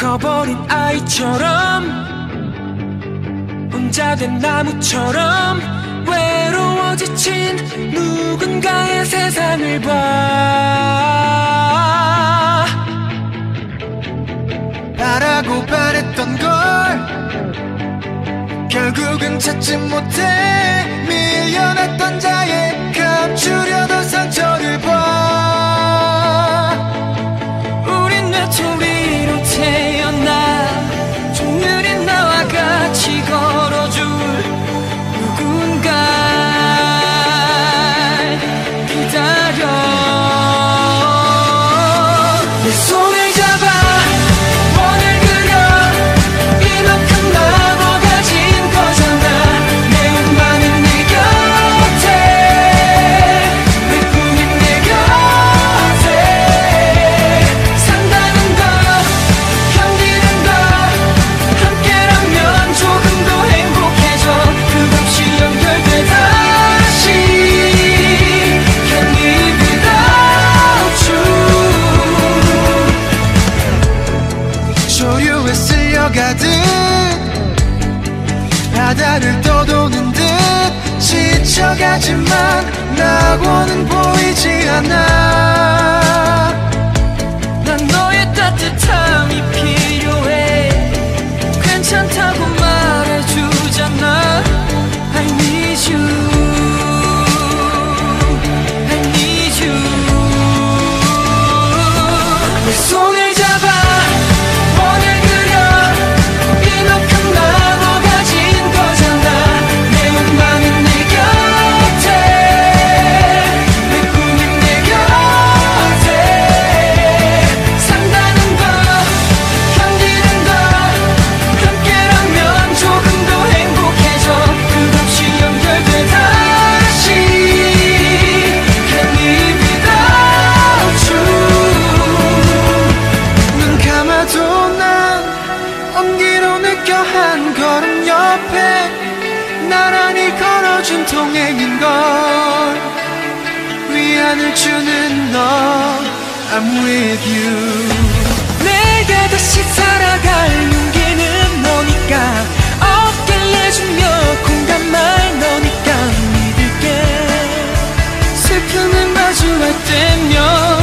커버린 아이처럼 혼자 된 나무처럼 외로워 지친 누군가의 세상을 봐. 바라고 바랬던 걸 결국은 찾지 못해 밀려났던 자 쓸려가듯 바다를 떠도는 듯 지쳐가지만 낙원은 보이지 않아 내가 다시 살아갈 용기는 너니까. 어깨를 내주며 공감할 너니까. 믿을게. 슬픔을 마주할 때면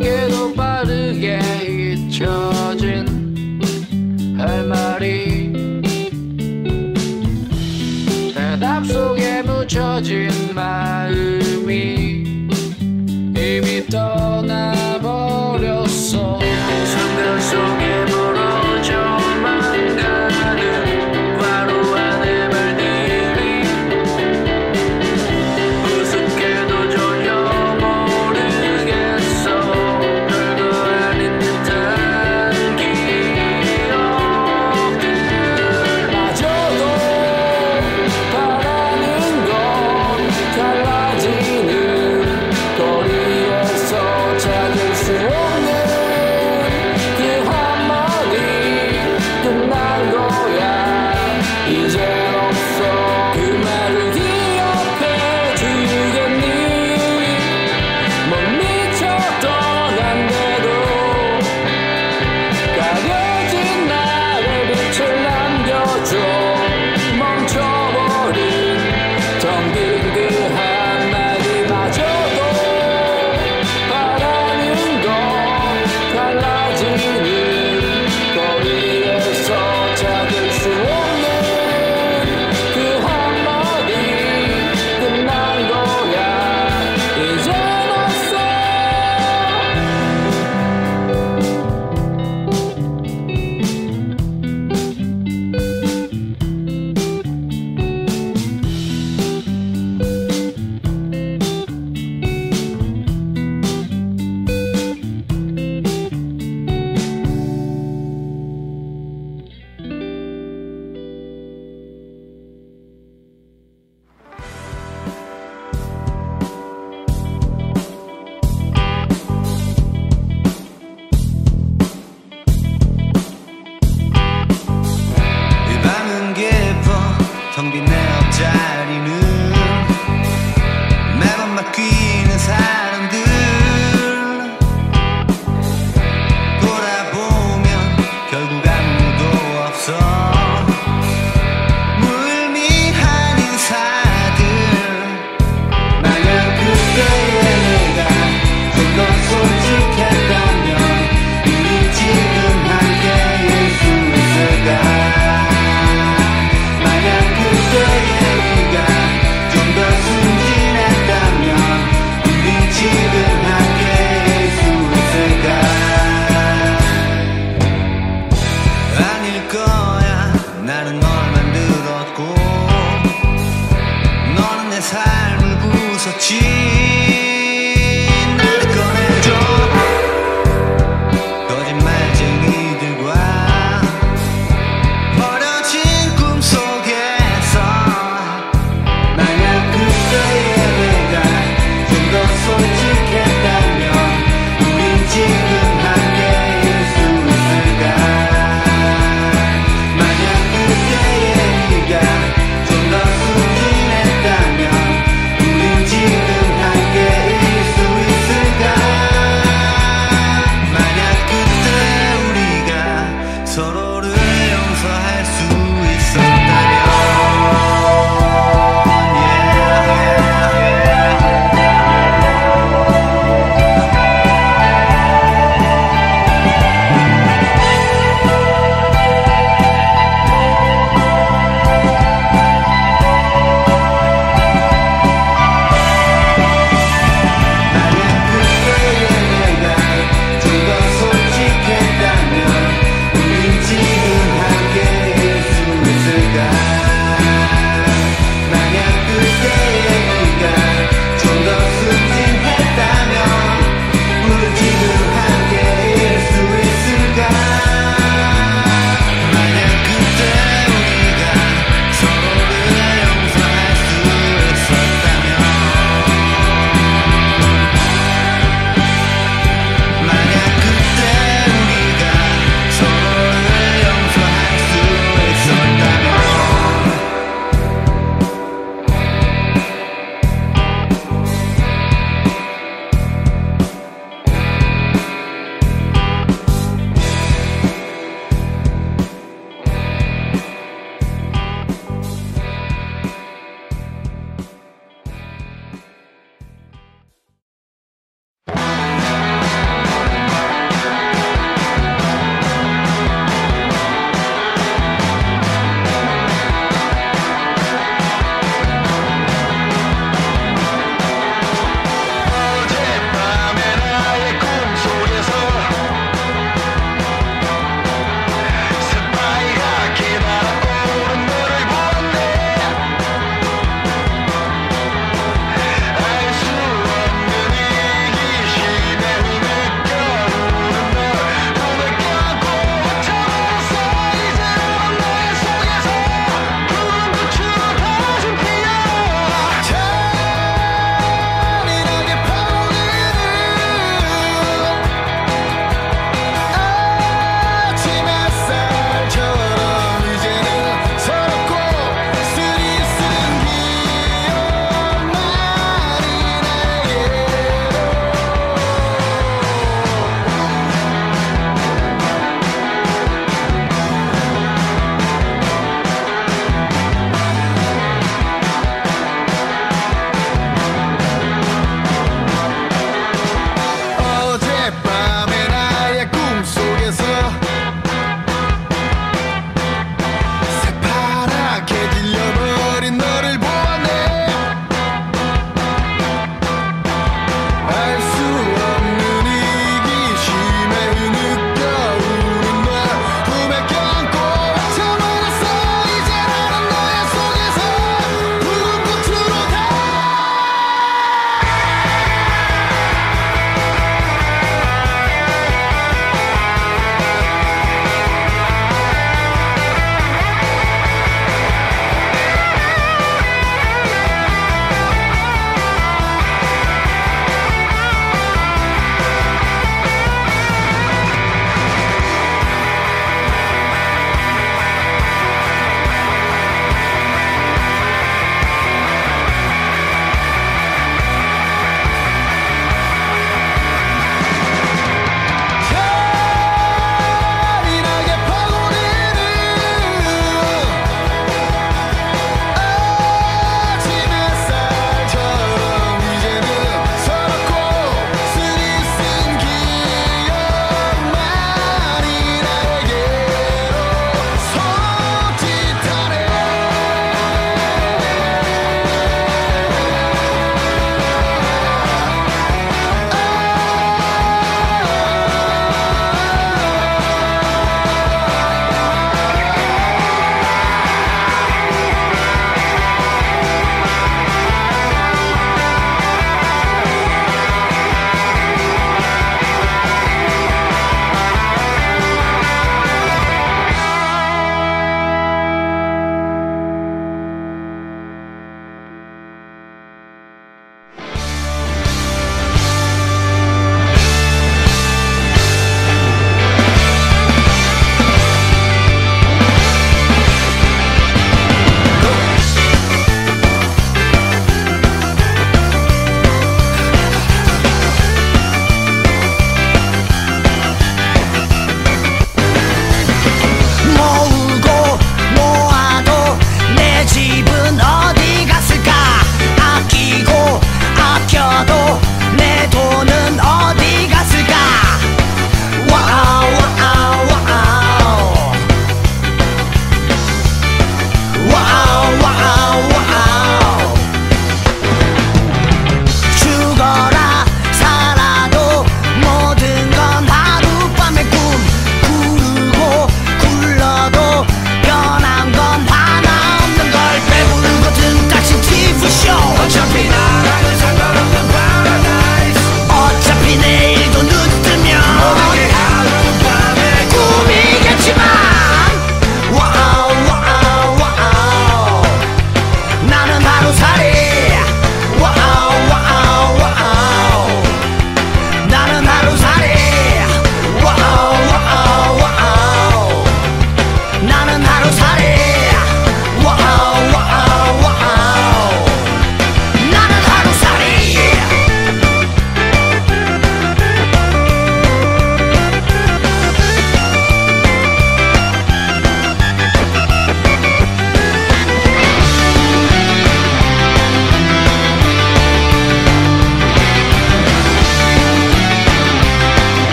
Get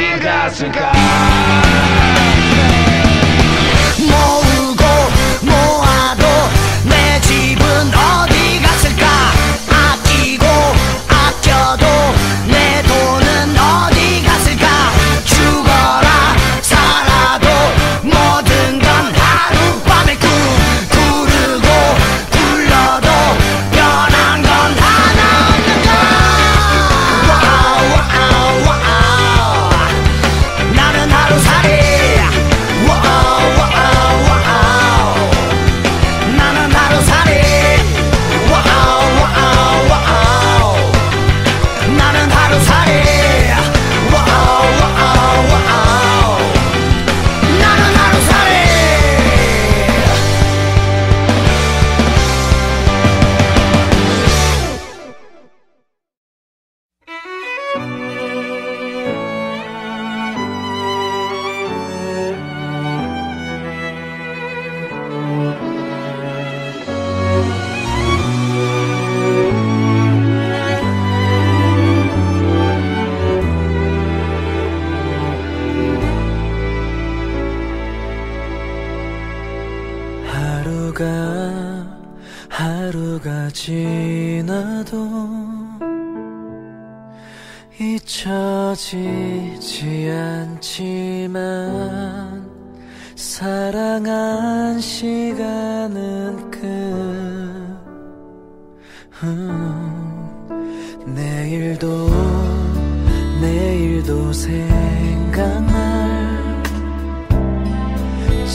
Vida got casa. Morre.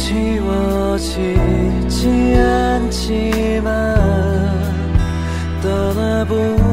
지워지지 않지만 떠나보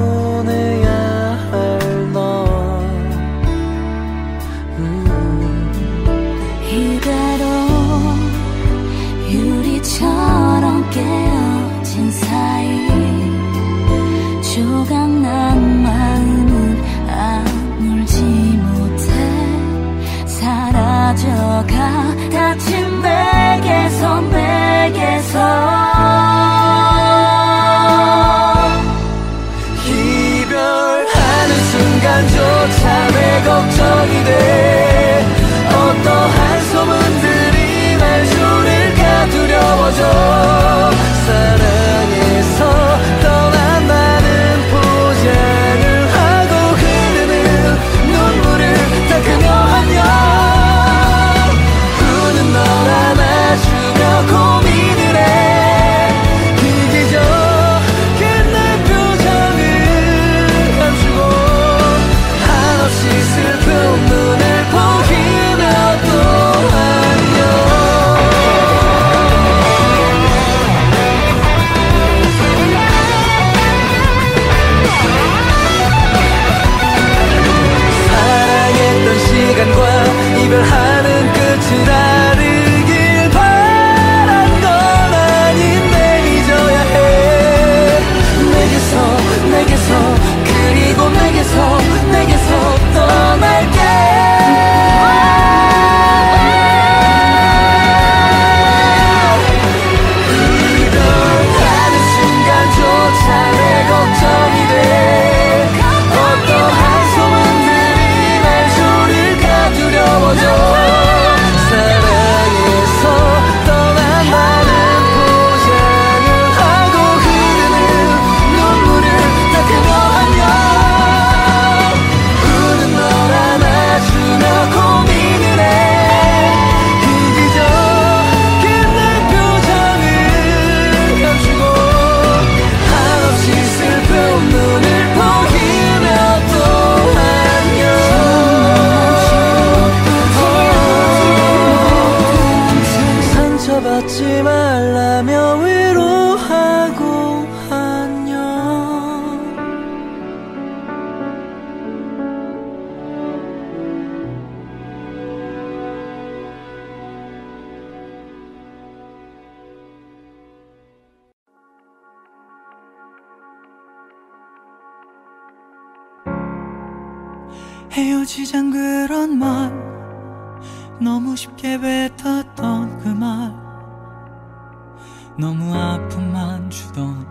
헤어지잔 그런 말. 너무 쉽게 뱉었던 그 말. 너무 아픔만 주던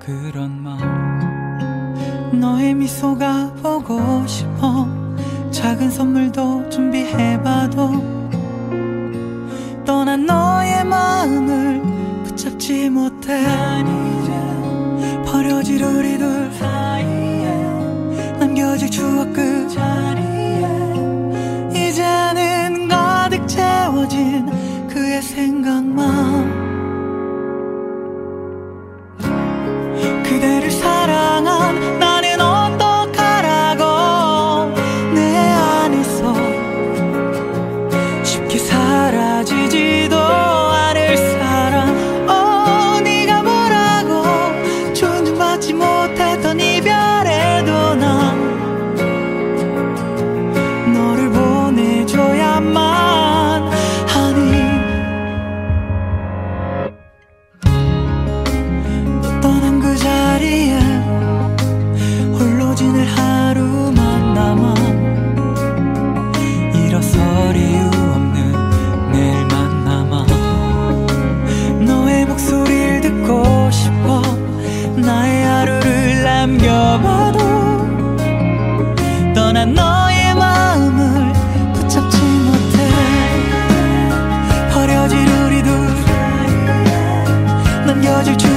그런 말. 너의 미소가 보고 싶어 작은 선물도 준비해봐도 떠난 너의 마음을 붙잡지 못해. 버려질 우리 magic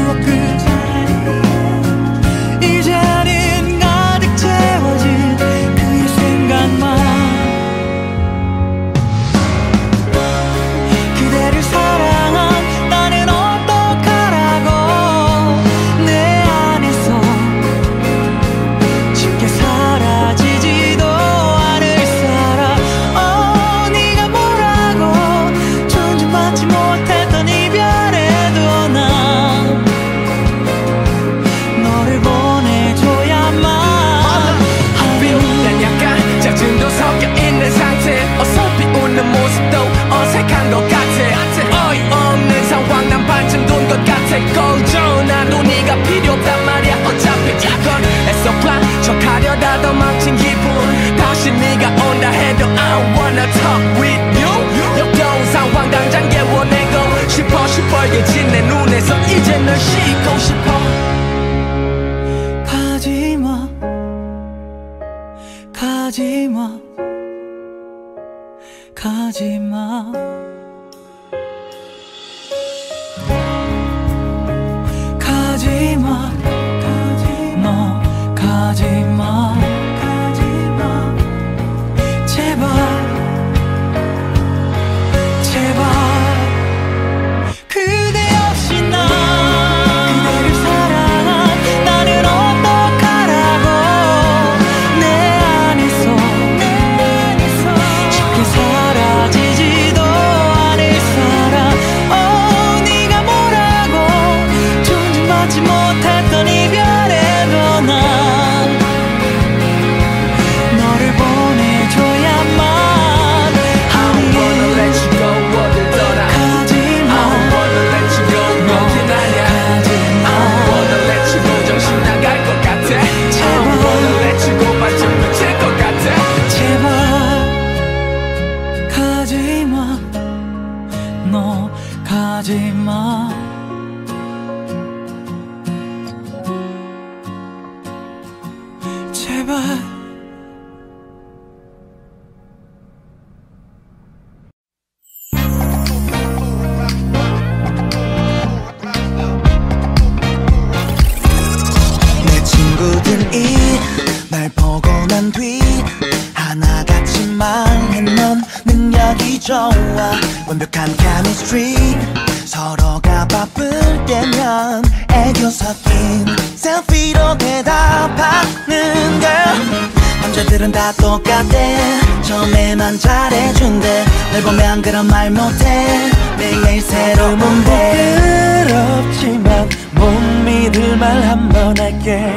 생각이 좋아. 완벽한 chemistry. 서로가 바쁠 때면 애교 섞인 셀피로 대답하는 걸. 남자들은 다 똑같대 처음에만 잘해준대. 널 보면 그런 말 못해. 매일 새로운 부끄럽지만 못 믿을 말 한 번 할게.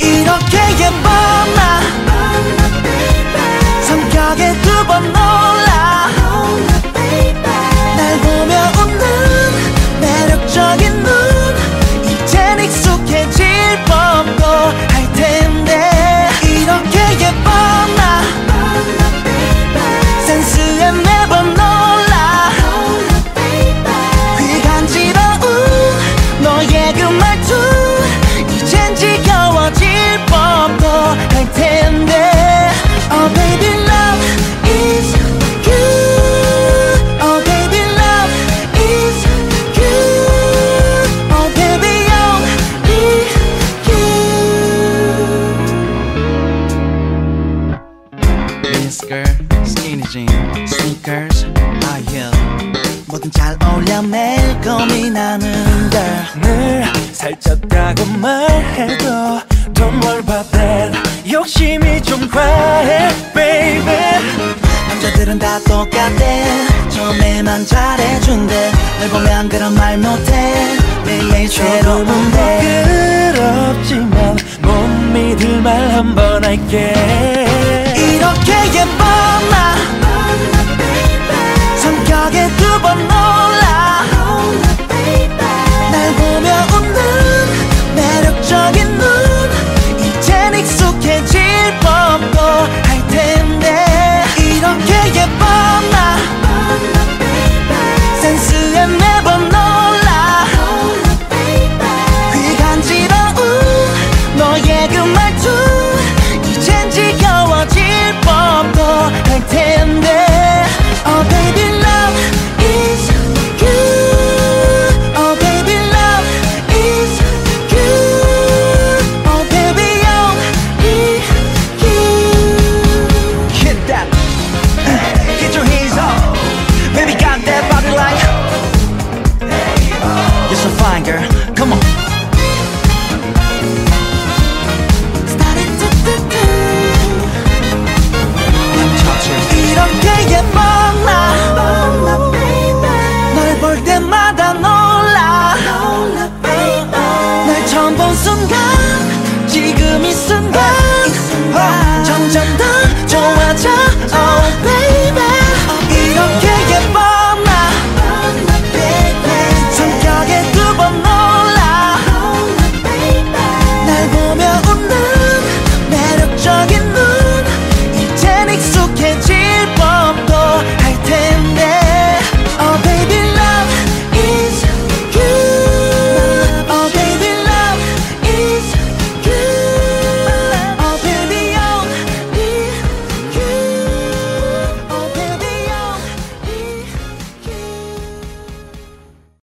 이렇게 예뻐 나. 생각에 두 번 놀라. 날 보며 웃는 매력적인 눈. 이젠 익숙해질 법도 하겠다.